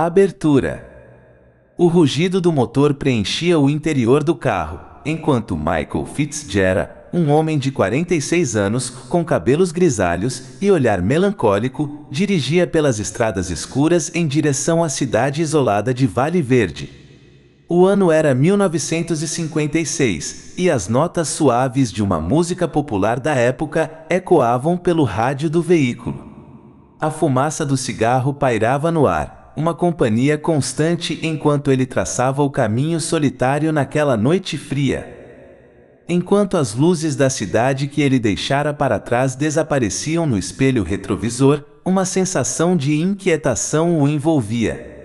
Abertura. O rugido do motor preenchia o interior do carro, enquanto Michael Fitzgerald, um homem de 46 anos, com cabelos grisalhos e olhar melancólico, dirigia pelas estradas escuras em direção à cidade isolada de Vale Verde. O ano era 1956 e as notas suaves de uma música popular da época ecoavam pelo rádio do veículo. A fumaça do cigarro pairava no ar, uma companhia constante enquanto ele traçava o caminho solitário naquela noite fria. Enquanto as luzes da cidade que ele deixara para trás desapareciam no espelho retrovisor, uma sensação de inquietação o envolvia.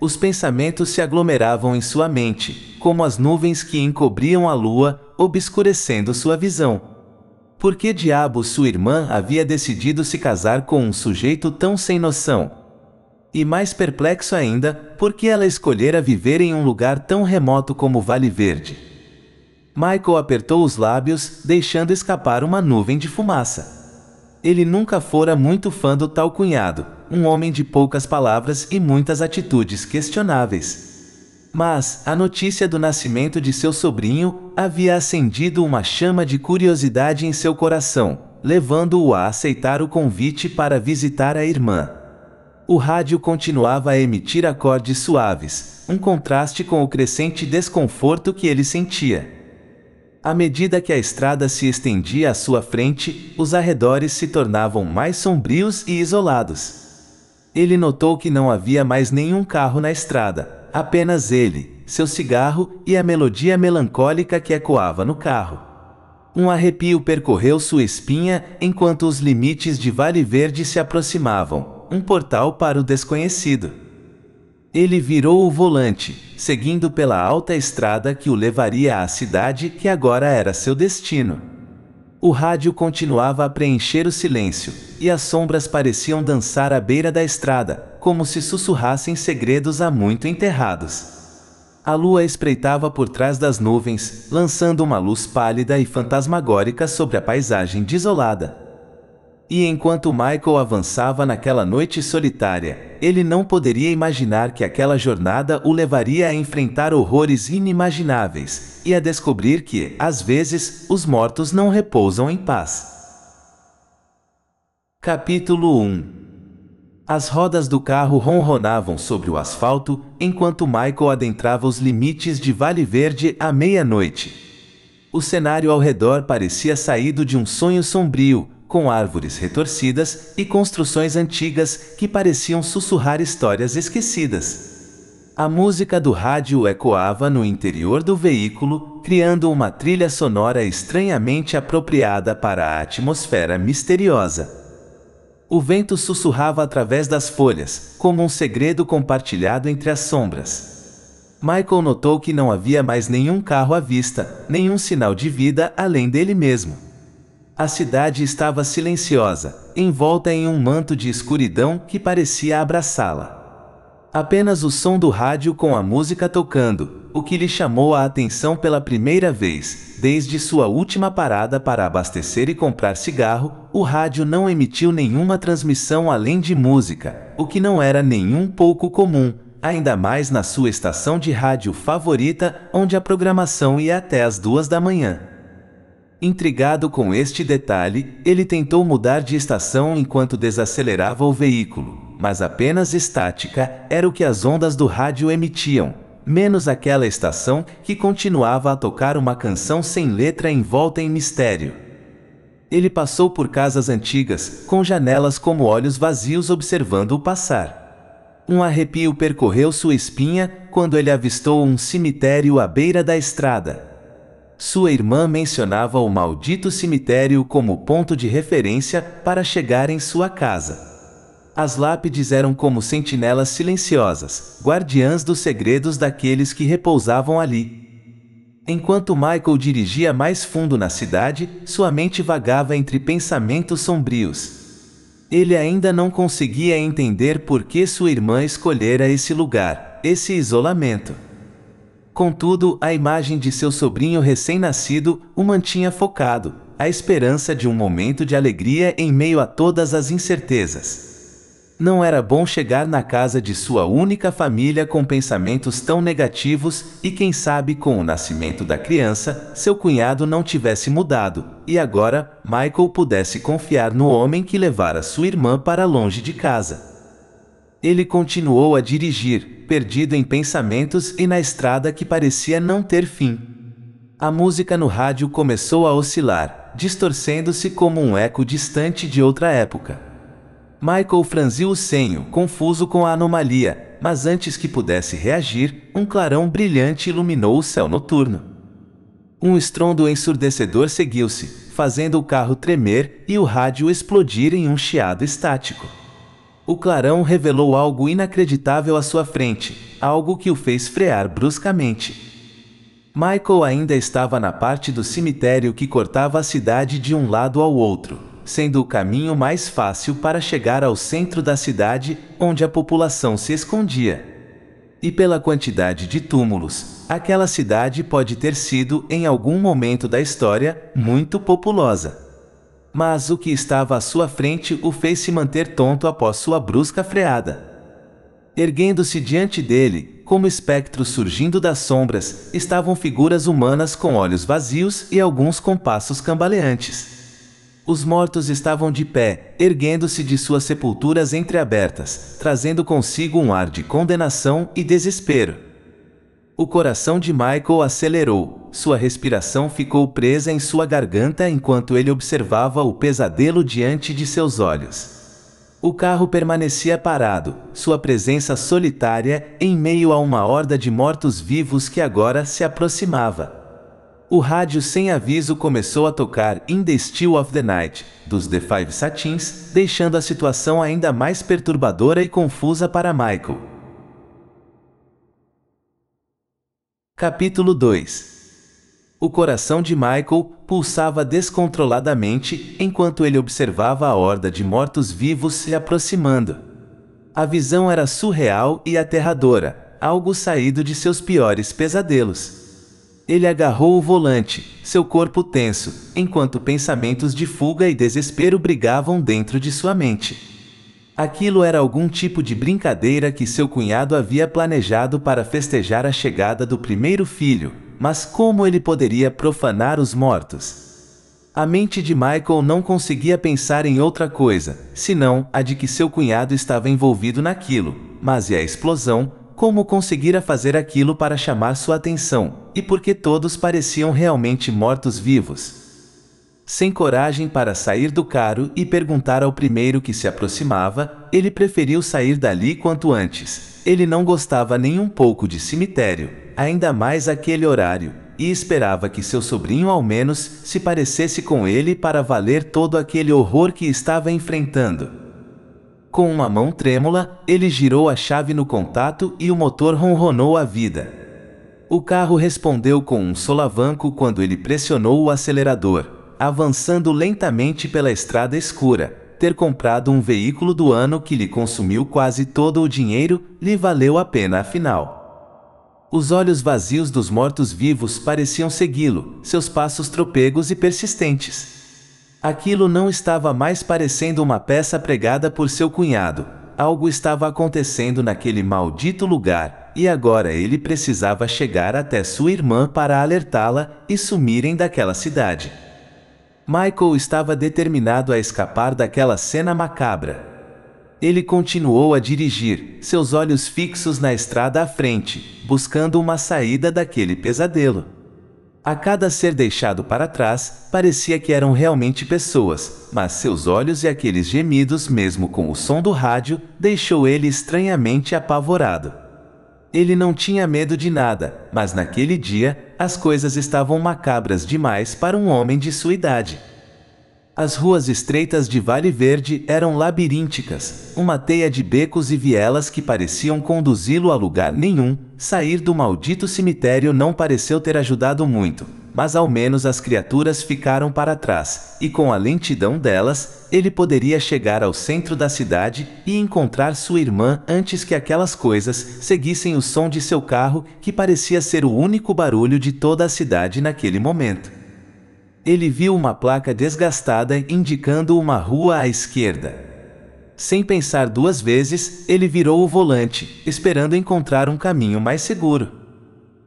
Os pensamentos se aglomeravam em sua mente, como as nuvens que encobriam a lua, obscurecendo sua visão. Por que diabo sua irmã havia decidido se casar com um sujeito tão sem noção? E mais perplexo ainda, por que ela escolhera viver em um lugar tão remoto como Vale Verde? Michael apertou os lábios, deixando escapar uma nuvem de fumaça. Ele nunca fora muito fã do tal cunhado, um homem de poucas palavras e muitas atitudes questionáveis. Mas a notícia do nascimento de seu sobrinho havia acendido uma chama de curiosidade em seu coração, levando-o a aceitar o convite para visitar a irmã. O rádio continuava a emitir acordes suaves, um contraste com o crescente desconforto que ele sentia. À medida que a estrada se estendia à sua frente, os arredores se tornavam mais sombrios e isolados. Ele notou que não havia mais nenhum carro na estrada, apenas ele, seu cigarro e a melodia melancólica que ecoava no carro. Um arrepio percorreu sua espinha enquanto os limites de Vale Verde se aproximavam um portal para o desconhecido. Ele virou o volante, seguindo pela alta estrada que o levaria à cidade que agora era seu destino. O rádio continuava a preencher o silêncio, e as sombras pareciam dançar à beira da estrada, como se sussurrassem segredos há muito enterrados. A lua espreitava por trás das nuvens, lançando uma luz pálida e fantasmagórica sobre a paisagem desolada. E enquanto Michael avançava naquela noite solitária, ele não poderia imaginar que aquela jornada o levaria a enfrentar horrores inimagináveis e a descobrir que, às vezes, os mortos não repousam em paz. Capítulo 1 As rodas do carro ronronavam sobre o asfalto enquanto Michael adentrava os limites de Vale Verde à meia-noite. O cenário ao redor parecia saído de um sonho sombrio, com árvores retorcidas e construções antigas que pareciam sussurrar histórias esquecidas. A música do rádio ecoava no interior do veículo, criando uma trilha sonora estranhamente apropriada para a atmosfera misteriosa. O vento sussurrava através das folhas, como um segredo compartilhado entre as sombras. Michael notou que não havia mais nenhum carro à vista, nenhum sinal de vida além dele mesmo. A cidade estava silenciosa, envolta em um manto de escuridão que parecia abraçá-la. Apenas o som do rádio com a música tocando, o que lhe chamou a atenção pela primeira vez, desde sua última parada para abastecer e comprar cigarro, o rádio não emitiu nenhuma transmissão além de música, o que não era nenhum pouco comum, ainda mais na sua estação de rádio favorita, onde a programação ia até as duas da manhã. Intrigado com este detalhe, ele tentou mudar de estação enquanto desacelerava o veículo, mas apenas estática era o que as ondas do rádio emitiam, menos aquela estação que continuava a tocar uma canção sem letra envolta em mistério. Ele passou por casas antigas, com janelas como olhos vazios observando o passar. Um arrepio percorreu sua espinha quando ele avistou um cemitério à beira da estrada. Sua irmã mencionava o maldito cemitério como ponto de referência para chegar em sua casa. As lápides eram como sentinelas silenciosas, guardiãs dos segredos daqueles que repousavam ali. Enquanto Michael dirigia mais fundo na cidade, sua mente vagava entre pensamentos sombrios. Ele ainda não conseguia entender por que sua irmã escolhera esse lugar, esse isolamento. Contudo, a imagem de seu sobrinho recém-nascido o mantinha focado, a esperança de um momento de alegria em meio a todas as incertezas. Não era bom chegar na casa de sua única família com pensamentos tão negativos e quem sabe com o nascimento da criança, seu cunhado não tivesse mudado e agora Michael pudesse confiar no homem que levara sua irmã para longe de casa. Ele continuou a dirigir, perdido em pensamentos e na estrada que parecia não ter fim. A música no rádio começou a oscilar, distorcendo-se como um eco distante de outra época. Michael franziu o senho, confuso com a anomalia, mas antes que pudesse reagir, um clarão brilhante iluminou o céu noturno. Um estrondo ensurdecedor seguiu-se, fazendo o carro tremer e o rádio explodir em um chiado estático. O clarão revelou algo inacreditável à sua frente, algo que o fez frear bruscamente. Michael ainda estava na parte do cemitério que cortava a cidade de um lado ao outro sendo o caminho mais fácil para chegar ao centro da cidade, onde a população se escondia. E pela quantidade de túmulos, aquela cidade pode ter sido, em algum momento da história, muito populosa. Mas o que estava à sua frente o fez se manter tonto após sua brusca freada. Erguendo-se diante dele, como espectros surgindo das sombras, estavam figuras humanas com olhos vazios e alguns com passos cambaleantes. Os mortos estavam de pé, erguendo-se de suas sepulturas entreabertas, trazendo consigo um ar de condenação e desespero. O coração de Michael acelerou, sua respiração ficou presa em sua garganta enquanto ele observava o pesadelo diante de seus olhos. O carro permanecia parado, sua presença solitária em meio a uma horda de mortos-vivos que agora se aproximava. O rádio sem aviso começou a tocar In the Still of the Night, dos The Five Satins, deixando a situação ainda mais perturbadora e confusa para Michael. Capítulo 2 O coração de Michael pulsava descontroladamente enquanto ele observava a horda de mortos-vivos se aproximando. A visão era surreal e aterradora, algo saído de seus piores pesadelos. Ele agarrou o volante, seu corpo tenso, enquanto pensamentos de fuga e desespero brigavam dentro de sua mente. Aquilo era algum tipo de brincadeira que seu cunhado havia planejado para festejar a chegada do primeiro filho, mas como ele poderia profanar os mortos? A mente de Michael não conseguia pensar em outra coisa, senão a de que seu cunhado estava envolvido naquilo, mas e a explosão, como conseguira fazer aquilo para chamar sua atenção, e porque todos pareciam realmente mortos-vivos. Sem coragem para sair do carro e perguntar ao primeiro que se aproximava, ele preferiu sair dali quanto antes. Ele não gostava nem um pouco de cemitério, ainda mais aquele horário, e esperava que seu sobrinho ao menos se parecesse com ele para valer todo aquele horror que estava enfrentando. Com uma mão trêmula, ele girou a chave no contato e o motor ronronou a vida. O carro respondeu com um solavanco quando ele pressionou o acelerador, avançando lentamente pela estrada escura. Ter comprado um veículo do ano que lhe consumiu quase todo o dinheiro lhe valeu a pena afinal. Os olhos vazios dos mortos-vivos pareciam segui-lo, seus passos tropegos e persistentes. Aquilo não estava mais parecendo uma peça pregada por seu cunhado. Algo estava acontecendo naquele maldito lugar, e agora ele precisava chegar até sua irmã para alertá-la e sumirem daquela cidade. Michael estava determinado a escapar daquela cena macabra. Ele continuou a dirigir, seus olhos fixos na estrada à frente, buscando uma saída daquele pesadelo. A cada ser deixado para trás, parecia que eram realmente pessoas, mas seus olhos e aqueles gemidos, mesmo com o som do rádio, deixou ele estranhamente apavorado. Ele não tinha medo de nada, mas naquele dia, as coisas estavam macabras demais para um homem de sua idade. As ruas estreitas de Vale Verde eram labirínticas, uma teia de becos e vielas que pareciam conduzi-lo a lugar nenhum. Sair do maldito cemitério não pareceu ter ajudado muito, mas ao menos as criaturas ficaram para trás, e com a lentidão delas, ele poderia chegar ao centro da cidade e encontrar sua irmã antes que aquelas coisas seguissem o som de seu carro, que parecia ser o único barulho de toda a cidade naquele momento. Ele viu uma placa desgastada indicando uma rua à esquerda. Sem pensar duas vezes, ele virou o volante, esperando encontrar um caminho mais seguro.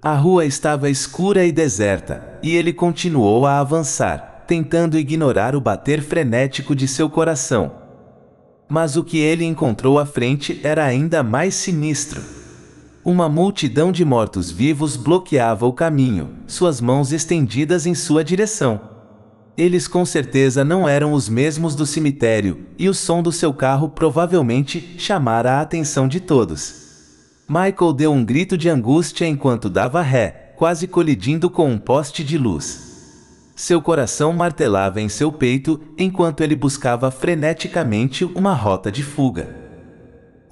A rua estava escura e deserta, e ele continuou a avançar, tentando ignorar o bater frenético de seu coração. Mas o que ele encontrou à frente era ainda mais sinistro. Uma multidão de mortos-vivos bloqueava o caminho, suas mãos estendidas em sua direção. Eles com certeza não eram os mesmos do cemitério, e o som do seu carro provavelmente chamara a atenção de todos. Michael deu um grito de angústia enquanto dava ré, quase colidindo com um poste de luz. Seu coração martelava em seu peito enquanto ele buscava freneticamente uma rota de fuga.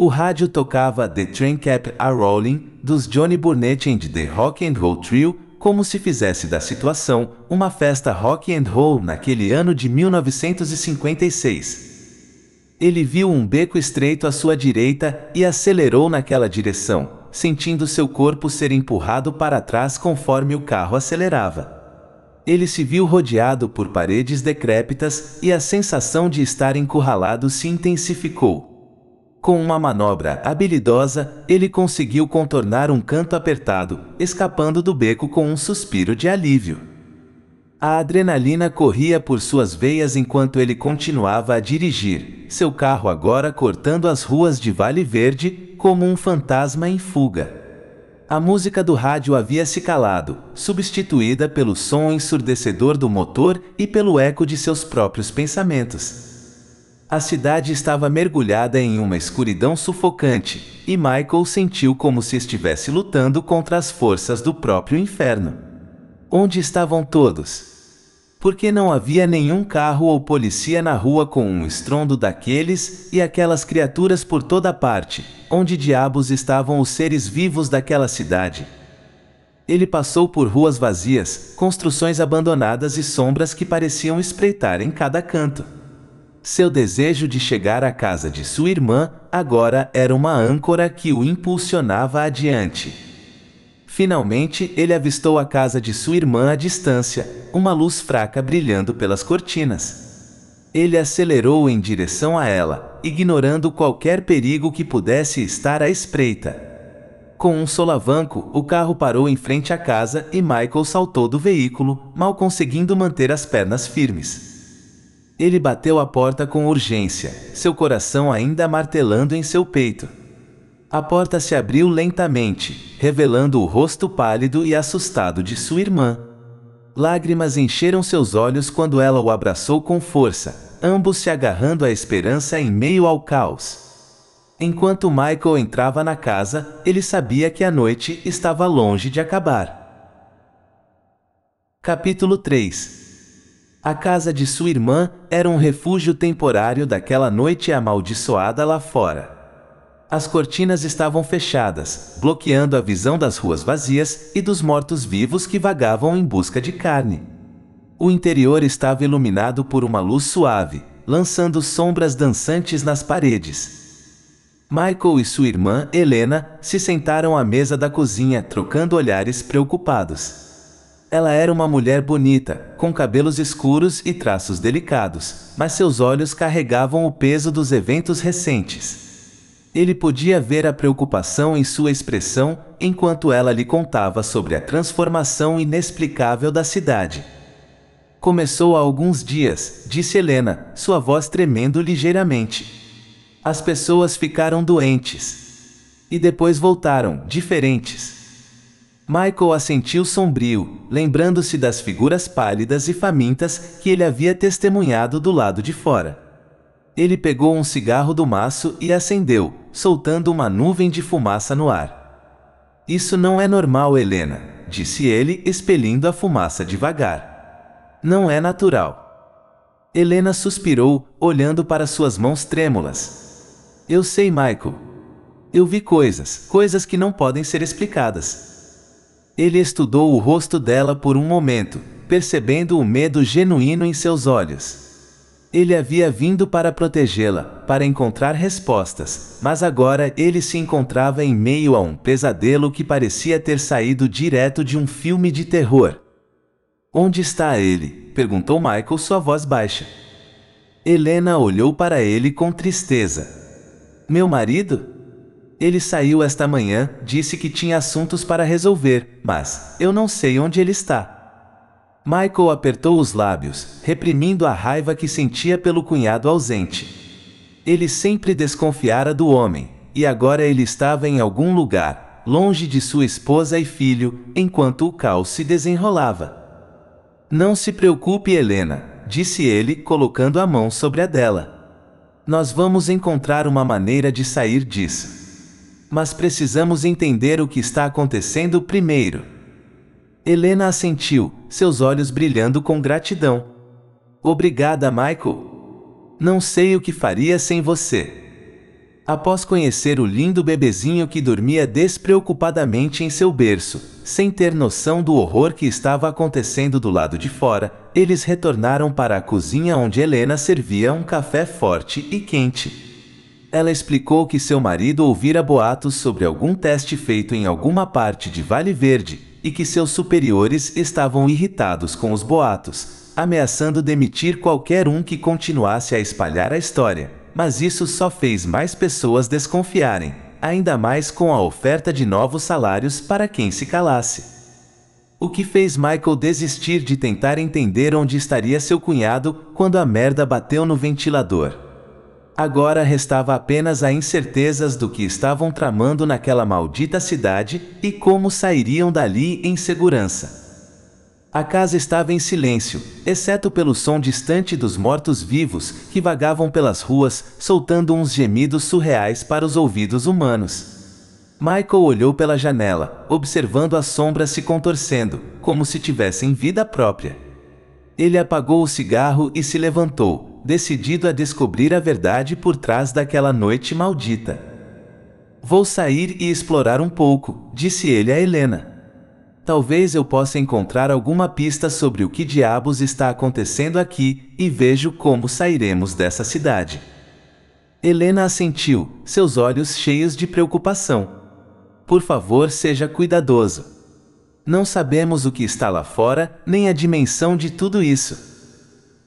O rádio tocava The Train Kept a Rolling dos Johnny Burnett and the Rock and Roll Trio como se fizesse da situação uma festa rock and roll naquele ano de 1956. Ele viu um beco estreito à sua direita e acelerou naquela direção, sentindo seu corpo ser empurrado para trás conforme o carro acelerava. Ele se viu rodeado por paredes decrépitas e a sensação de estar encurralado se intensificou. Com uma manobra habilidosa, ele conseguiu contornar um canto apertado, escapando do beco com um suspiro de alívio. A adrenalina corria por suas veias enquanto ele continuava a dirigir, seu carro agora cortando as ruas de Vale Verde como um fantasma em fuga. A música do rádio havia se calado, substituída pelo som ensurdecedor do motor e pelo eco de seus próprios pensamentos. A cidade estava mergulhada em uma escuridão sufocante, e Michael sentiu como se estivesse lutando contra as forças do próprio inferno. Onde estavam todos? porque não havia nenhum carro ou policia na rua com um estrondo daqueles e aquelas criaturas por toda parte, onde diabos estavam os seres vivos daquela cidade. Ele passou por ruas vazias, construções abandonadas e sombras que pareciam espreitar em cada canto. Seu desejo de chegar à casa de sua irmã agora era uma âncora que o impulsionava adiante. Finalmente, ele avistou a casa de sua irmã à distância, uma luz fraca brilhando pelas cortinas. Ele acelerou em direção a ela, ignorando qualquer perigo que pudesse estar à espreita. Com um solavanco, o carro parou em frente à casa e Michael saltou do veículo, mal conseguindo manter as pernas firmes. Ele bateu a porta com urgência, seu coração ainda martelando em seu peito. A porta se abriu lentamente, revelando o rosto pálido e assustado de sua irmã. Lágrimas encheram seus olhos quando ela o abraçou com força, ambos se agarrando à esperança em meio ao caos. Enquanto Michael entrava na casa, ele sabia que a noite estava longe de acabar. Capítulo 3 A casa de sua irmã era um refúgio temporário daquela noite amaldiçoada lá fora. As cortinas estavam fechadas, bloqueando a visão das ruas vazias e dos mortos-vivos que vagavam em busca de carne. O interior estava iluminado por uma luz suave, lançando sombras dançantes nas paredes. Michael e sua irmã, Helena, se sentaram à mesa da cozinha, trocando olhares preocupados. Ela era uma mulher bonita, com cabelos escuros e traços delicados, mas seus olhos carregavam o peso dos eventos recentes. Ele podia ver a preocupação em sua expressão enquanto ela lhe contava sobre a transformação inexplicável da cidade. Começou há alguns dias, disse Helena, sua voz tremendo ligeiramente. As pessoas ficaram doentes. E depois voltaram, diferentes. Michael assentiu sombrio, lembrando-se das figuras pálidas e famintas que ele havia testemunhado do lado de fora. Ele pegou um cigarro do maço e acendeu, soltando uma nuvem de fumaça no ar. Isso não é normal, Helena, disse ele, expelindo a fumaça devagar. Não é natural. Helena suspirou, olhando para suas mãos trêmulas. Eu sei, Michael. Eu vi coisas, coisas que não podem ser explicadas. Ele estudou o rosto dela por um momento, percebendo o medo genuíno em seus olhos. Ele havia vindo para protegê-la, para encontrar respostas, mas agora ele se encontrava em meio a um pesadelo que parecia ter saído direto de um filme de terror. Onde está ele? perguntou Michael, sua voz baixa. Helena olhou para ele com tristeza. Meu marido? Ele saiu esta manhã, disse que tinha assuntos para resolver, mas eu não sei onde ele está. Michael apertou os lábios, reprimindo a raiva que sentia pelo cunhado ausente. Ele sempre desconfiara do homem, e agora ele estava em algum lugar, longe de sua esposa e filho, enquanto o caos se desenrolava. Não se preocupe, Helena, disse ele, colocando a mão sobre a dela. Nós vamos encontrar uma maneira de sair disso. Mas precisamos entender o que está acontecendo primeiro. Helena assentiu, seus olhos brilhando com gratidão. Obrigada, Michael. Não sei o que faria sem você. Após conhecer o lindo bebezinho que dormia despreocupadamente em seu berço, sem ter noção do horror que estava acontecendo do lado de fora, eles retornaram para a cozinha onde Helena servia um café forte e quente. Ela explicou que seu marido ouvira boatos sobre algum teste feito em alguma parte de Vale Verde e que seus superiores estavam irritados com os boatos, ameaçando demitir qualquer um que continuasse a espalhar a história. Mas isso só fez mais pessoas desconfiarem, ainda mais com a oferta de novos salários para quem se calasse. O que fez Michael desistir de tentar entender onde estaria seu cunhado quando a merda bateu no ventilador. Agora restava apenas a incertezas do que estavam tramando naquela maldita cidade e como sairiam dali em segurança. A casa estava em silêncio, exceto pelo som distante dos mortos-vivos que vagavam pelas ruas, soltando uns gemidos surreais para os ouvidos humanos. Michael olhou pela janela, observando as sombras se contorcendo, como se tivessem vida própria. Ele apagou o cigarro e se levantou, decidido a descobrir a verdade por trás daquela noite maldita. Vou sair e explorar um pouco, disse ele a Helena. Talvez eu possa encontrar alguma pista sobre o que diabos está acontecendo aqui e vejo como sairemos dessa cidade. Helena assentiu, seus olhos cheios de preocupação. Por favor, seja cuidadoso. Não sabemos o que está lá fora, nem a dimensão de tudo isso.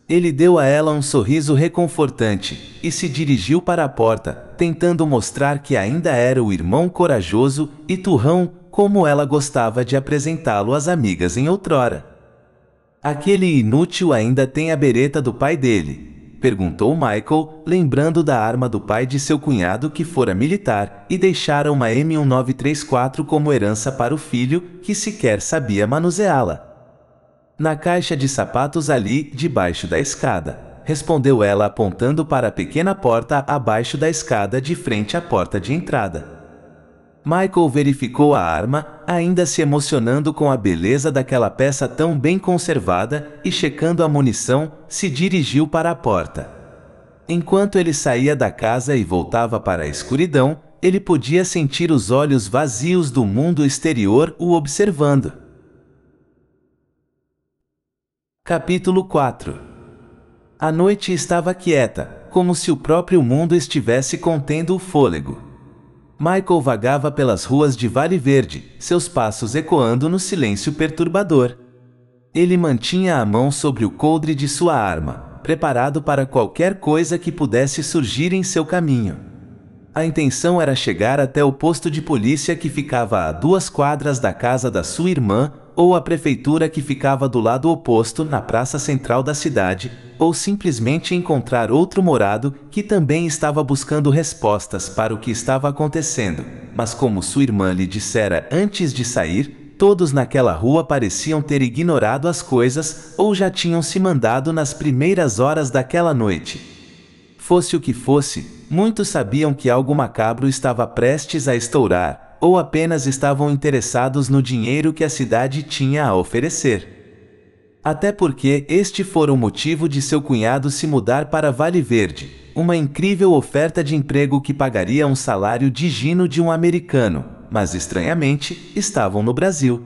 Ele deu a ela um sorriso reconfortante e se dirigiu para a porta, tentando mostrar que ainda era o irmão corajoso e turrão, como ela gostava de apresentá-lo às amigas em outrora. Aquele inútil ainda tem a bereta do pai dele, perguntou Michael, lembrando da arma do pai de seu cunhado que fora militar e deixara uma M1934 como herança para o filho, que sequer sabia manuseá-la. Na caixa de sapatos ali, debaixo da escada, respondeu ela apontando para a pequena porta abaixo da escada de frente à porta de entrada. Michael verificou a arma, ainda se emocionando com a beleza daquela peça tão bem conservada, e checando a munição, se dirigiu para a porta. Enquanto ele saía da casa e voltava para a escuridão, ele podia sentir os olhos vazios do mundo exterior o observando. Capítulo 4 A noite estava quieta, como se o próprio mundo estivesse contendo o fôlego. Michael vagava pelas ruas de Vale Verde, seus passos ecoando no silêncio perturbador. Ele mantinha a mão sobre o coldre de sua arma, preparado para qualquer coisa que pudesse surgir em seu caminho. A intenção era chegar até o posto de polícia que ficava a duas quadras da casa da sua irmã ou a prefeitura que ficava do lado oposto na praça central da cidade, ou simplesmente encontrar outro morado que também estava buscando respostas para o que estava acontecendo, mas como sua irmã lhe dissera antes de sair, todos naquela rua pareciam ter ignorado as coisas ou já tinham se mandado nas primeiras horas daquela noite. Fosse o que fosse, muitos sabiam que algo macabro estava prestes a estourar, ou apenas estavam interessados no dinheiro que a cidade tinha a oferecer. Até porque este fora o motivo de seu cunhado se mudar para Vale Verde, uma incrível oferta de emprego que pagaria um salário digno de um americano, mas estranhamente estavam no Brasil.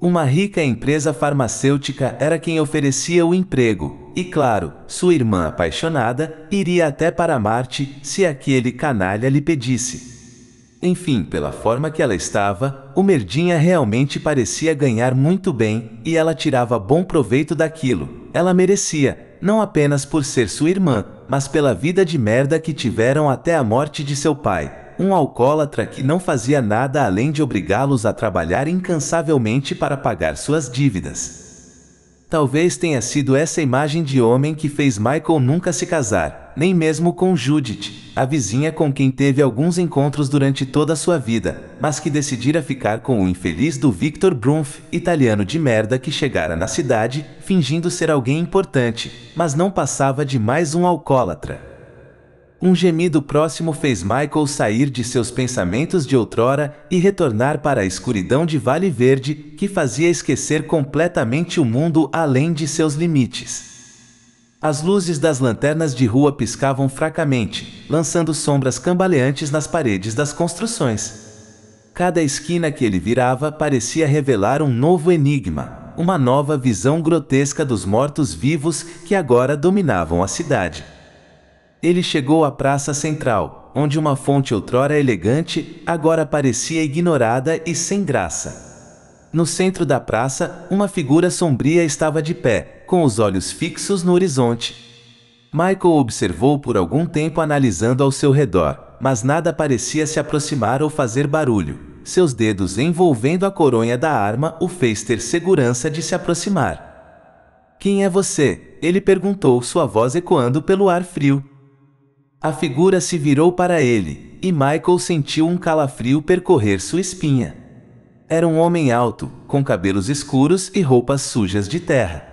Uma rica empresa farmacêutica era quem oferecia o emprego, e claro, sua irmã apaixonada iria até para Marte se aquele canalha lhe pedisse. Enfim, pela forma que ela estava, o Merdinha realmente parecia ganhar muito bem e ela tirava bom proveito daquilo. Ela merecia, não apenas por ser sua irmã, mas pela vida de merda que tiveram até a morte de seu pai, um alcoólatra que não fazia nada além de obrigá-los a trabalhar incansavelmente para pagar suas dívidas. Talvez tenha sido essa imagem de homem que fez Michael nunca se casar, nem mesmo com Judith, a vizinha com quem teve alguns encontros durante toda a sua vida, mas que decidira ficar com o infeliz do Victor Brunf, italiano de merda que chegara na cidade, fingindo ser alguém importante, mas não passava de mais um alcoólatra. Um gemido próximo fez Michael sair de seus pensamentos de outrora e retornar para a escuridão de Vale Verde, que fazia esquecer completamente o mundo além de seus limites. As luzes das lanternas de rua piscavam fracamente, lançando sombras cambaleantes nas paredes das construções. Cada esquina que ele virava parecia revelar um novo enigma, uma nova visão grotesca dos mortos-vivos que agora dominavam a cidade. Ele chegou à praça central, onde uma fonte outrora elegante agora parecia ignorada e sem graça. No centro da praça, uma figura sombria estava de pé, com os olhos fixos no horizonte. Michael observou por algum tempo analisando ao seu redor, mas nada parecia se aproximar ou fazer barulho. Seus dedos envolvendo a coronha da arma o fez ter segurança de se aproximar. Quem é você? Ele perguntou, sua voz ecoando pelo ar frio. A figura se virou para ele, e Michael sentiu um calafrio percorrer sua espinha. Era um homem alto, com cabelos escuros e roupas sujas de terra.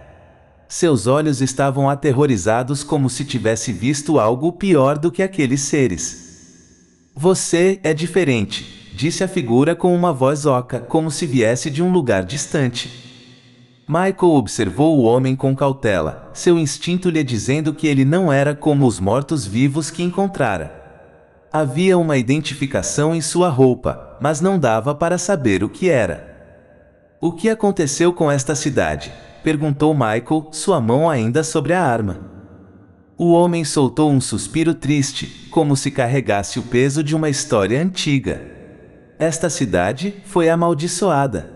Seus olhos estavam aterrorizados como se tivesse visto algo pior do que aqueles seres. Você é diferente, disse a figura com uma voz oca, como se viesse de um lugar distante. Michael observou o homem com cautela, seu instinto lhe dizendo que ele não era como os mortos-vivos que encontrara. Havia uma identificação em sua roupa, mas não dava para saber o que era. O que aconteceu com esta cidade? perguntou Michael, sua mão ainda sobre a arma. O homem soltou um suspiro triste, como se carregasse o peso de uma história antiga. Esta cidade foi amaldiçoada.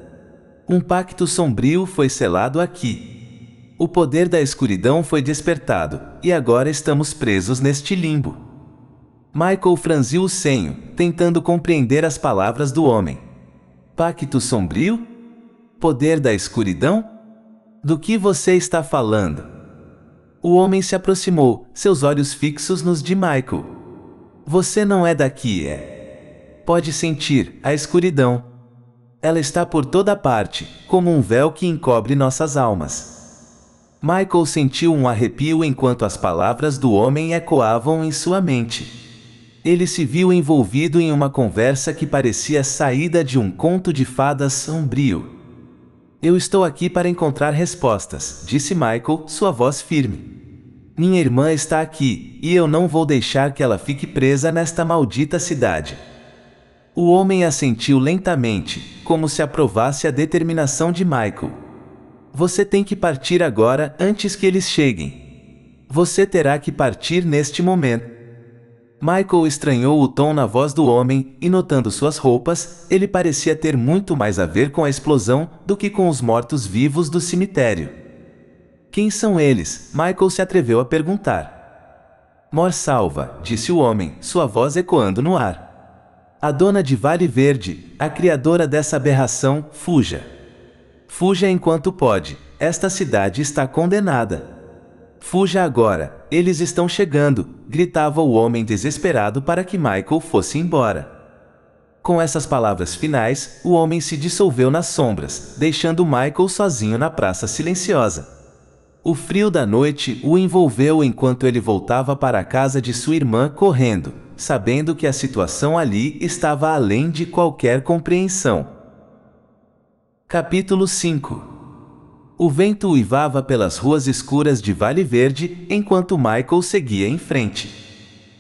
Um pacto sombrio foi selado aqui. O poder da escuridão foi despertado, e agora estamos presos neste limbo. Michael franziu o senho, tentando compreender as palavras do homem. Pacto sombrio? Poder da escuridão? Do que você está falando? O homem se aproximou, seus olhos fixos nos de Michael. Você não é daqui, é? Pode sentir a escuridão. Ela está por toda parte, como um véu que encobre nossas almas. Michael sentiu um arrepio enquanto as palavras do homem ecoavam em sua mente. Ele se viu envolvido em uma conversa que parecia saída de um conto de fadas sombrio. Eu estou aqui para encontrar respostas, disse Michael, sua voz firme. Minha irmã está aqui, e eu não vou deixar que ela fique presa nesta maldita cidade. O homem assentiu lentamente, como se aprovasse a determinação de Michael. Você tem que partir agora antes que eles cheguem. Você terá que partir neste momento. Michael estranhou o tom na voz do homem e, notando suas roupas, ele parecia ter muito mais a ver com a explosão do que com os mortos-vivos do cemitério. Quem são eles? Michael se atreveu a perguntar. Mor salva, disse o homem, sua voz ecoando no ar. A dona de Vale Verde, a criadora dessa aberração, fuja. Fuja enquanto pode, esta cidade está condenada. Fuja agora, eles estão chegando, gritava o homem desesperado para que Michael fosse embora. Com essas palavras finais, o homem se dissolveu nas sombras, deixando Michael sozinho na praça silenciosa. O frio da noite o envolveu enquanto ele voltava para a casa de sua irmã correndo, sabendo que a situação ali estava além de qualquer compreensão. Capítulo 5 O vento uivava pelas ruas escuras de Vale Verde enquanto Michael seguia em frente.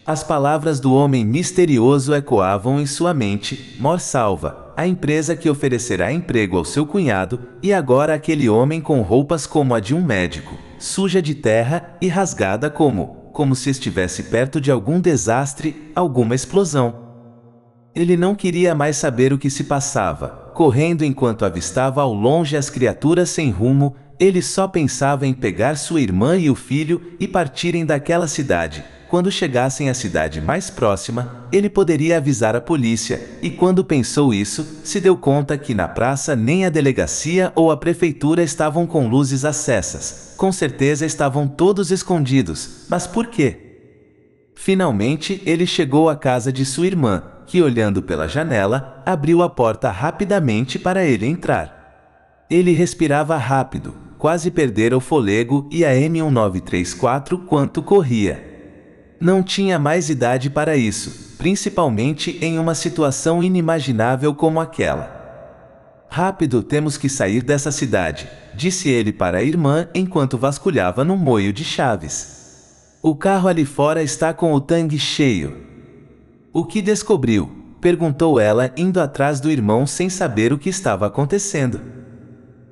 As palavras do homem misterioso ecoavam em sua mente: Mor salva, a empresa que oferecerá emprego ao seu cunhado, e agora aquele homem com roupas como a de um médico, suja de terra e rasgada como como se estivesse perto de algum desastre, alguma explosão. Ele não queria mais saber o que se passava, correndo enquanto avistava ao longe as criaturas sem rumo, Ele só pensava em pegar sua irmã e o filho e partirem daquela cidade. Quando chegassem à cidade mais próxima, ele poderia avisar a polícia, e quando pensou isso, se deu conta que na praça nem a delegacia ou a prefeitura estavam com luzes acessas. Com certeza estavam todos escondidos. Mas por quê? Finalmente, ele chegou à casa de sua irmã, que, olhando pela janela, abriu a porta rapidamente para ele entrar. Ele respirava rápido, quase perdera o fôlego e a M1934 quanto corria. Não tinha mais idade para isso, principalmente em uma situação inimaginável como aquela. Rápido, temos que sair dessa cidade, disse ele para a irmã enquanto vasculhava no moio de chaves. O carro ali fora está com o tangue cheio. O que descobriu? perguntou ela, indo atrás do irmão sem saber o que estava acontecendo.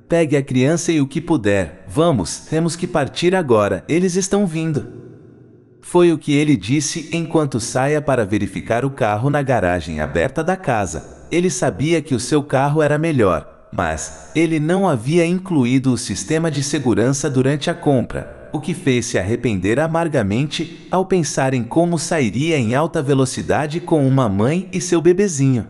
Pegue a criança e o que puder. Vamos, temos que partir agora, eles estão vindo. Foi o que ele disse enquanto saia para verificar o carro na garagem aberta da casa. Ele sabia que o seu carro era melhor, mas ele não havia incluído o sistema de segurança durante a compra o que fez se arrepender amargamente ao pensar em como sairia em alta velocidade com uma mãe e seu bebezinho.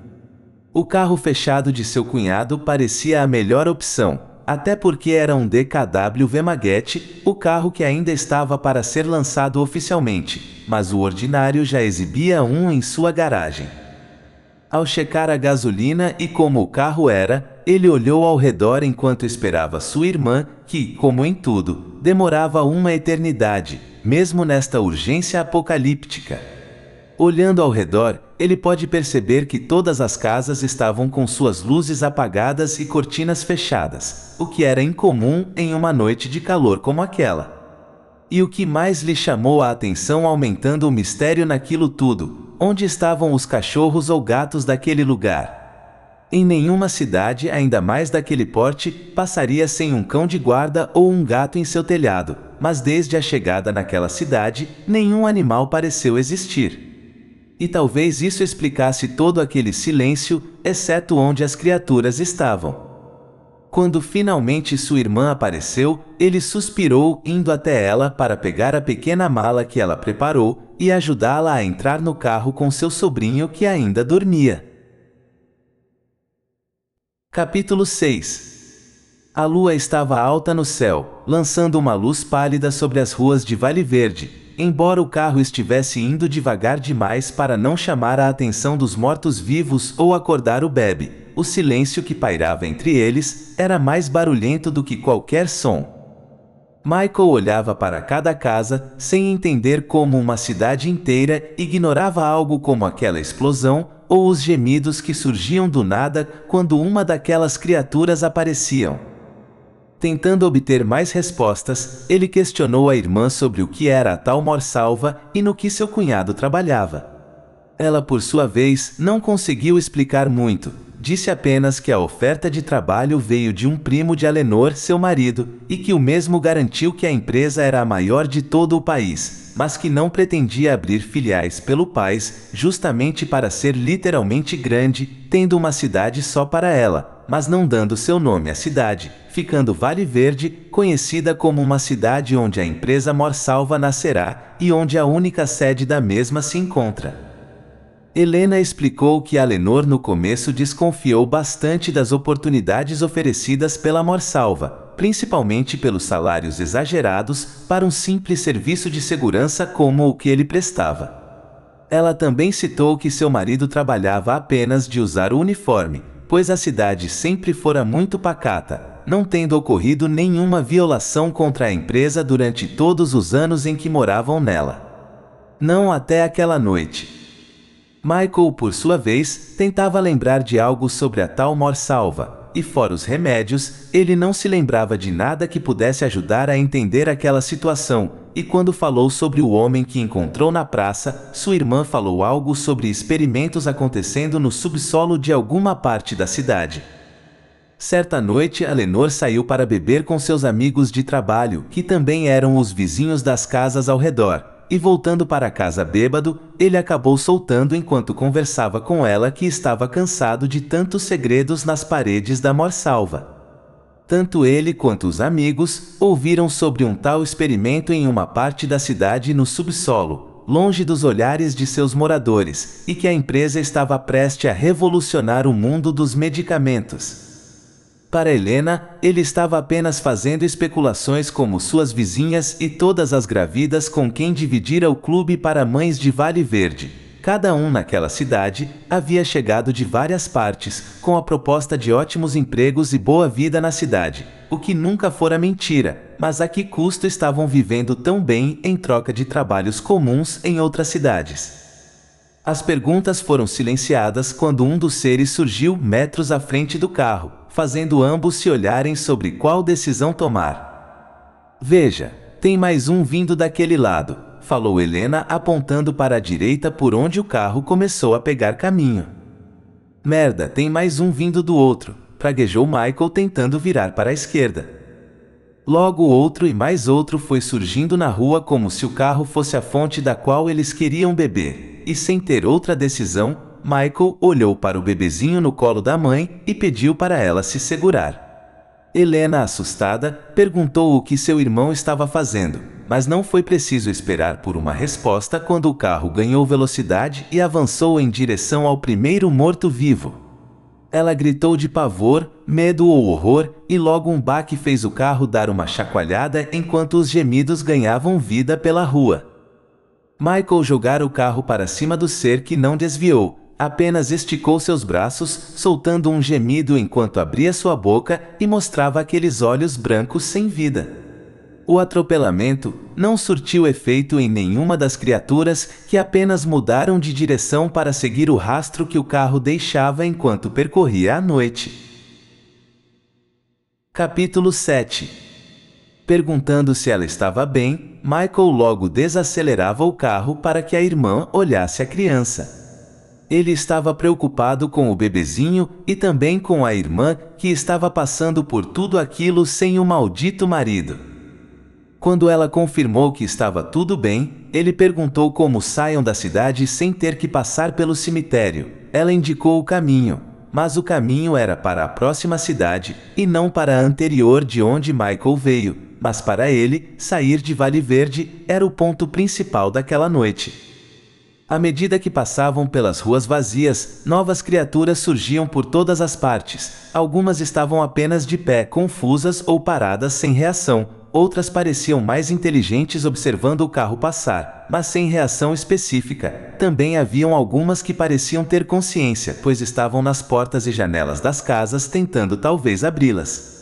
O carro fechado de seu cunhado parecia a melhor opção, até porque era um DKW Vemaguete, o carro que ainda estava para ser lançado oficialmente, mas o ordinário já exibia um em sua garagem. Ao checar a gasolina e como o carro era, ele olhou ao redor enquanto esperava sua irmã, que, como em tudo, demorava uma eternidade, mesmo nesta urgência apocalíptica. Olhando ao redor, ele pode perceber que todas as casas estavam com suas luzes apagadas e cortinas fechadas, o que era incomum em uma noite de calor como aquela. E o que mais lhe chamou a atenção aumentando o mistério naquilo tudo, onde estavam os cachorros ou gatos daquele lugar. Em nenhuma cidade, ainda mais daquele porte, passaria sem um cão de guarda ou um gato em seu telhado, mas desde a chegada naquela cidade, nenhum animal pareceu existir. E talvez isso explicasse todo aquele silêncio, exceto onde as criaturas estavam. Quando finalmente sua irmã apareceu, ele suspirou, indo até ela para pegar a pequena mala que ela preparou e ajudá-la a entrar no carro com seu sobrinho que ainda dormia. Capítulo 6 A lua estava alta no céu, lançando uma luz pálida sobre as ruas de Vale Verde, embora o carro estivesse indo devagar demais para não chamar a atenção dos mortos-vivos ou acordar o bebe. O silêncio que pairava entre eles era mais barulhento do que qualquer som. Michael olhava para cada casa, sem entender como uma cidade inteira ignorava algo como aquela explosão ou os gemidos que surgiam do nada quando uma daquelas criaturas apareciam. Tentando obter mais respostas, ele questionou a irmã sobre o que era a tal morsalva e no que seu cunhado trabalhava. Ela, por sua vez, não conseguiu explicar muito, disse apenas que a oferta de trabalho veio de um primo de Alenor, seu marido, e que o mesmo garantiu que a empresa era a maior de todo o país, mas que não pretendia abrir filiais pelo país, justamente para ser literalmente grande, tendo uma cidade só para ela, mas não dando seu nome à cidade, ficando Vale Verde, conhecida como uma cidade onde a empresa Morsalva nascerá e onde a única sede da mesma se encontra. Helena explicou que Alenor no começo desconfiou bastante das oportunidades oferecidas pela Morsalva, principalmente pelos salários exagerados para um simples serviço de segurança como o que ele prestava. Ela também citou que seu marido trabalhava apenas de usar o uniforme, pois a cidade sempre fora muito pacata, não tendo ocorrido nenhuma violação contra a empresa durante todos os anos em que moravam nela. Não até aquela noite. Michael, por sua vez, tentava lembrar de algo sobre a tal Morsalva, e fora os remédios, ele não se lembrava de nada que pudesse ajudar a entender aquela situação, e quando falou sobre o homem que encontrou na praça, sua irmã falou algo sobre experimentos acontecendo no subsolo de alguma parte da cidade. Certa noite, Alenor saiu para beber com seus amigos de trabalho, que também eram os vizinhos das casas ao redor e voltando para casa bêbado, ele acabou soltando enquanto conversava com ela que estava cansado de tantos segredos nas paredes da morsalva. tanto ele quanto os amigos ouviram sobre um tal experimento em uma parte da cidade no subsolo, longe dos olhares de seus moradores, e que a empresa estava prestes a revolucionar o mundo dos medicamentos. Para Helena, ele estava apenas fazendo especulações como suas vizinhas e todas as gravidas com quem dividira o clube para mães de Vale Verde. Cada um naquela cidade havia chegado de várias partes, com a proposta de ótimos empregos e boa vida na cidade, o que nunca fora mentira, mas a que custo estavam vivendo tão bem em troca de trabalhos comuns em outras cidades. As perguntas foram silenciadas quando um dos seres surgiu metros à frente do carro, fazendo ambos se olharem sobre qual decisão tomar. Veja, tem mais um vindo daquele lado, falou Helena apontando para a direita por onde o carro começou a pegar caminho. Merda, tem mais um vindo do outro, praguejou Michael tentando virar para a esquerda. Logo outro e mais outro foi surgindo na rua como se o carro fosse a fonte da qual eles queriam beber, e sem ter outra decisão, Michael olhou para o bebezinho no colo da mãe e pediu para ela se segurar. Helena, assustada, perguntou o que seu irmão estava fazendo mas não foi preciso esperar por uma resposta quando o carro ganhou velocidade e avançou em direção ao primeiro morto-vivo. Ela gritou de pavor, medo ou horror, e logo um baque fez o carro dar uma chacoalhada enquanto os gemidos ganhavam vida pela rua. Michael jogara o carro para cima do ser que não desviou, apenas esticou seus braços, soltando um gemido enquanto abria sua boca e mostrava aqueles olhos brancos sem vida o atropelamento não surtiu efeito em nenhuma das criaturas que apenas mudaram de direção para seguir o rastro que o carro deixava enquanto percorria a noite. Capítulo 7 Perguntando se ela estava bem, Michael logo desacelerava o carro para que a irmã olhasse a criança. Ele estava preocupado com o bebezinho e também com a irmã que estava passando por tudo aquilo sem o maldito marido. Quando ela confirmou que estava tudo bem, ele perguntou como saiam da cidade sem ter que passar pelo cemitério. Ela indicou o caminho, mas o caminho era para a próxima cidade e não para a anterior de onde Michael veio. Mas para ele, sair de Vale Verde era o ponto principal daquela noite. À medida que passavam pelas ruas vazias, novas criaturas surgiam por todas as partes. Algumas estavam apenas de pé, confusas ou paradas sem reação, outras pareciam mais inteligentes observando o carro passar, mas sem reação específica. Também haviam algumas que pareciam ter consciência, pois estavam nas portas e janelas das casas tentando talvez abri-las.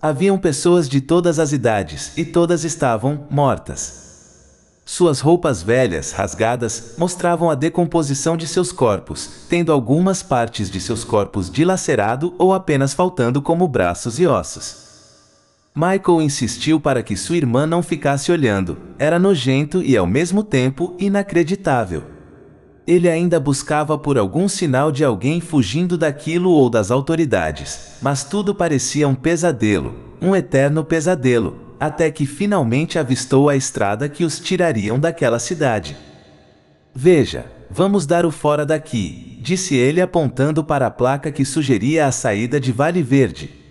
Haviam pessoas de todas as idades e todas estavam mortas. Suas roupas velhas, rasgadas, mostravam a decomposição de seus corpos, tendo algumas partes de seus corpos dilacerado ou apenas faltando como braços e ossos. Michael insistiu para que sua irmã não ficasse olhando. Era nojento e ao mesmo tempo inacreditável. Ele ainda buscava por algum sinal de alguém fugindo daquilo ou das autoridades, mas tudo parecia um pesadelo, um eterno pesadelo, até que finalmente avistou a estrada que os tirariam daquela cidade. Veja, vamos dar o fora daqui, disse ele apontando para a placa que sugeria a saída de Vale Verde.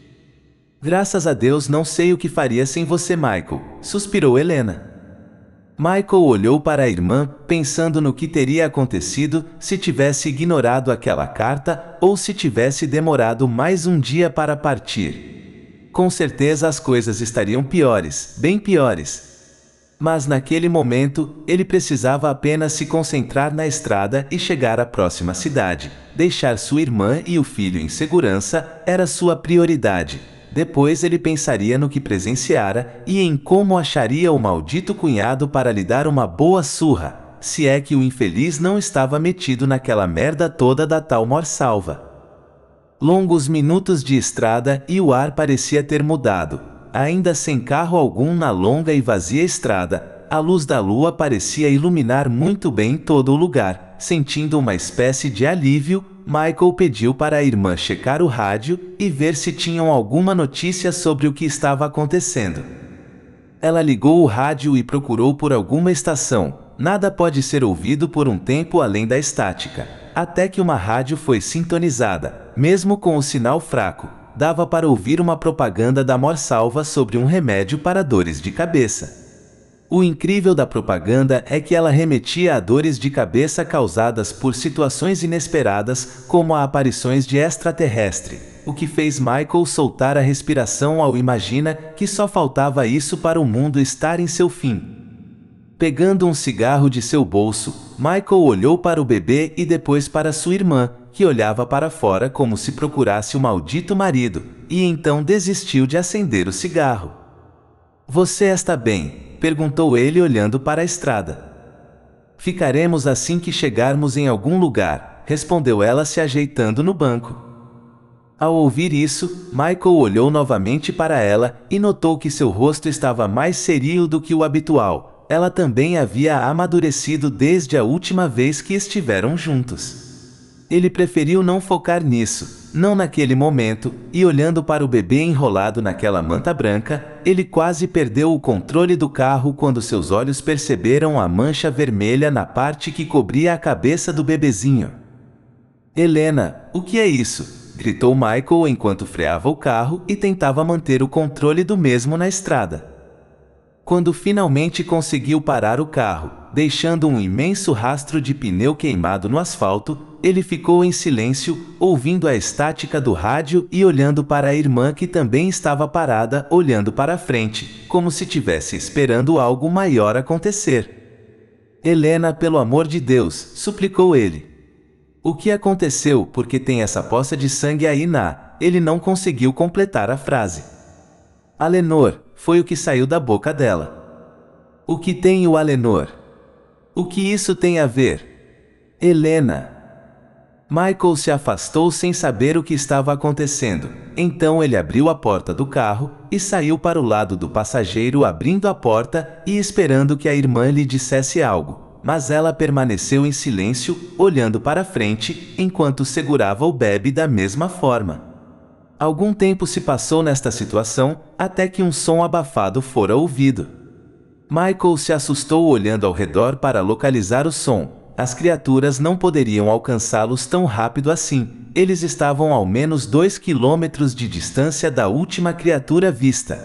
Graças a Deus não sei o que faria sem você, Michael, suspirou Helena. Michael olhou para a irmã, pensando no que teria acontecido se tivesse ignorado aquela carta ou se tivesse demorado mais um dia para partir. Com certeza as coisas estariam piores, bem piores. Mas naquele momento, ele precisava apenas se concentrar na estrada e chegar à próxima cidade. Deixar sua irmã e o filho em segurança era sua prioridade. Depois ele pensaria no que presenciara e em como acharia o maldito cunhado para lhe dar uma boa surra, se é que o infeliz não estava metido naquela merda toda da tal morsalva. Longos minutos de estrada e o ar parecia ter mudado. Ainda sem carro algum na longa e vazia estrada, a luz da lua parecia iluminar muito bem todo o lugar, sentindo uma espécie de alívio Michael pediu para a irmã checar o rádio e ver se tinham alguma notícia sobre o que estava acontecendo. Ela ligou o rádio e procurou por alguma estação. Nada pode ser ouvido por um tempo além da estática, até que uma rádio foi sintonizada, mesmo com o sinal fraco. dava para ouvir uma propaganda da Morsalva sobre um remédio para dores de cabeça. O incrível da propaganda é que ela remetia a dores de cabeça causadas por situações inesperadas, como a aparições de extraterrestre, o que fez Michael soltar a respiração ao imagina que só faltava isso para o mundo estar em seu fim. Pegando um cigarro de seu bolso, Michael olhou para o bebê e depois para sua irmã, que olhava para fora como se procurasse o maldito marido, e então desistiu de acender o cigarro. Você está bem? perguntou ele olhando para a estrada. Ficaremos assim que chegarmos em algum lugar, respondeu ela se ajeitando no banco. Ao ouvir isso, Michael olhou novamente para ela e notou que seu rosto estava mais serio do que o habitual. Ela também havia amadurecido desde a última vez que estiveram juntos. Ele preferiu não focar nisso, não naquele momento, e olhando para o bebê enrolado naquela manta branca, ele quase perdeu o controle do carro quando seus olhos perceberam a mancha vermelha na parte que cobria a cabeça do bebezinho. Helena, o que é isso? gritou Michael enquanto freava o carro e tentava manter o controle do mesmo na estrada. Quando finalmente conseguiu parar o carro, deixando um imenso rastro de pneu queimado no asfalto, ele ficou em silêncio, ouvindo a estática do rádio e olhando para a irmã que também estava parada, olhando para frente, como se tivesse esperando algo maior acontecer. Helena, pelo amor de Deus, suplicou ele. O que aconteceu porque tem essa poça de sangue aí na. Ele não conseguiu completar a frase. Alenor, foi o que saiu da boca dela. O que tem o Alenor? O que isso tem a ver? Helena. Michael se afastou sem saber o que estava acontecendo. Então ele abriu a porta do carro e saiu para o lado do passageiro, abrindo a porta e esperando que a irmã lhe dissesse algo. Mas ela permaneceu em silêncio, olhando para frente, enquanto segurava o bebê da mesma forma. Algum tempo se passou nesta situação, até que um som abafado fora ouvido. Michael se assustou olhando ao redor para localizar o som, as criaturas não poderiam alcançá-los tão rápido assim. Eles estavam ao menos dois quilômetros de distância da última criatura vista.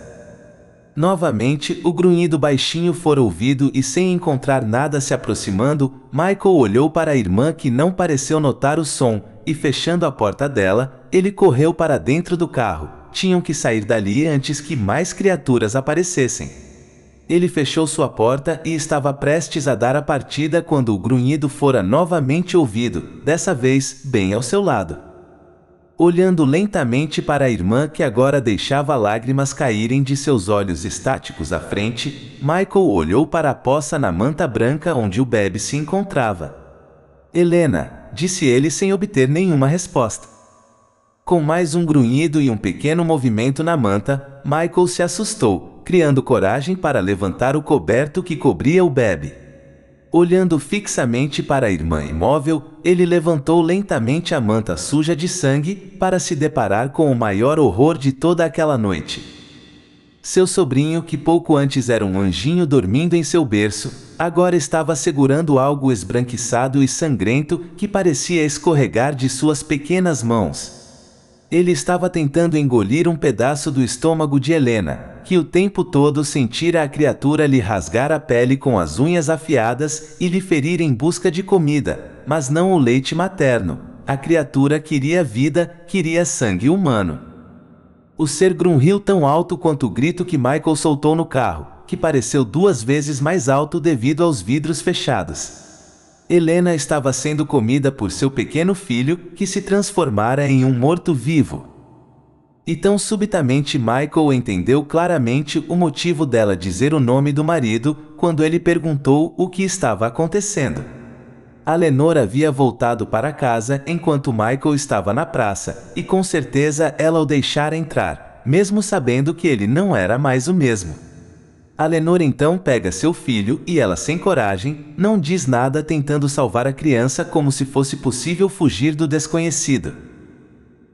Novamente, o grunhido baixinho fora ouvido e sem encontrar nada se aproximando, Michael olhou para a irmã que não pareceu notar o som, e fechando a porta dela, ele correu para dentro do carro. Tinham que sair dali antes que mais criaturas aparecessem. Ele fechou sua porta e estava prestes a dar a partida quando o grunhido fora novamente ouvido, dessa vez bem ao seu lado. Olhando lentamente para a irmã que agora deixava lágrimas caírem de seus olhos estáticos à frente, Michael olhou para a poça na manta branca onde o bebê se encontrava. Helena, disse ele sem obter nenhuma resposta. Com mais um grunhido e um pequeno movimento na manta, Michael se assustou criando coragem para levantar o coberto que cobria o bebê. Olhando fixamente para a irmã imóvel, ele levantou lentamente a manta suja de sangue para se deparar com o maior horror de toda aquela noite. Seu sobrinho, que pouco antes era um anjinho dormindo em seu berço, agora estava segurando algo esbranquiçado e sangrento que parecia escorregar de suas pequenas mãos. Ele estava tentando engolir um pedaço do estômago de Helena, que o tempo todo sentira a criatura lhe rasgar a pele com as unhas afiadas e lhe ferir em busca de comida, mas não o leite materno. A criatura queria vida, queria sangue humano. O ser grunhiu tão alto quanto o grito que Michael soltou no carro, que pareceu duas vezes mais alto devido aos vidros fechados. Helena estava sendo comida por seu pequeno filho, que se transformara em um morto-vivo. E tão subitamente Michael entendeu claramente o motivo dela dizer o nome do marido quando ele perguntou o que estava acontecendo. A Lenor havia voltado para casa enquanto Michael estava na praça, e com certeza ela o deixara entrar, mesmo sabendo que ele não era mais o mesmo. Alenor então pega seu filho e ela, sem coragem, não diz nada tentando salvar a criança como se fosse possível fugir do desconhecido.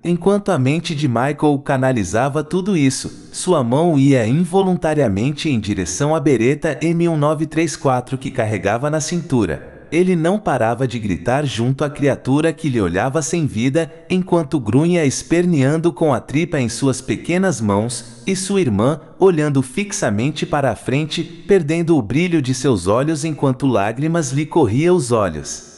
Enquanto a mente de Michael canalizava tudo isso, sua mão ia involuntariamente em direção à bereta M1934 que carregava na cintura. ele não parava de gritar junto à criatura que lhe olhava sem vida, enquanto grunha esperneando com a tripa em suas pequenas mãos, e sua irmã, olhando fixamente para a frente, perdendo o brilho de seus olhos enquanto lágrimas lhe corriam os olhos.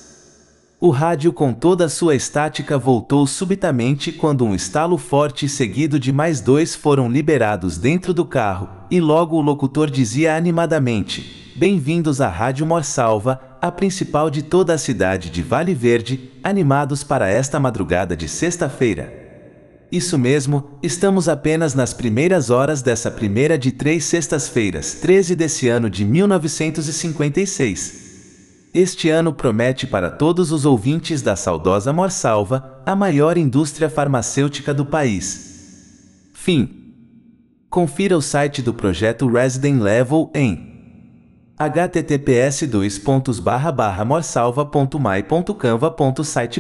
O rádio com toda a sua estática voltou subitamente quando um estalo forte seguido de mais dois foram liberados dentro do carro, e logo o locutor dizia animadamente: Bem-vindos à Rádio Morsalva, a principal de toda a cidade de Vale Verde, animados para esta madrugada de sexta-feira. Isso mesmo, estamos apenas nas primeiras horas dessa primeira de três sextas-feiras, 13 desse ano de 1956. Este ano promete para todos os ouvintes da saudosa Morsalva a maior indústria farmacêutica do país. Fim. Confira o site do projeto Resident Level em https morsalva.mai.canva.site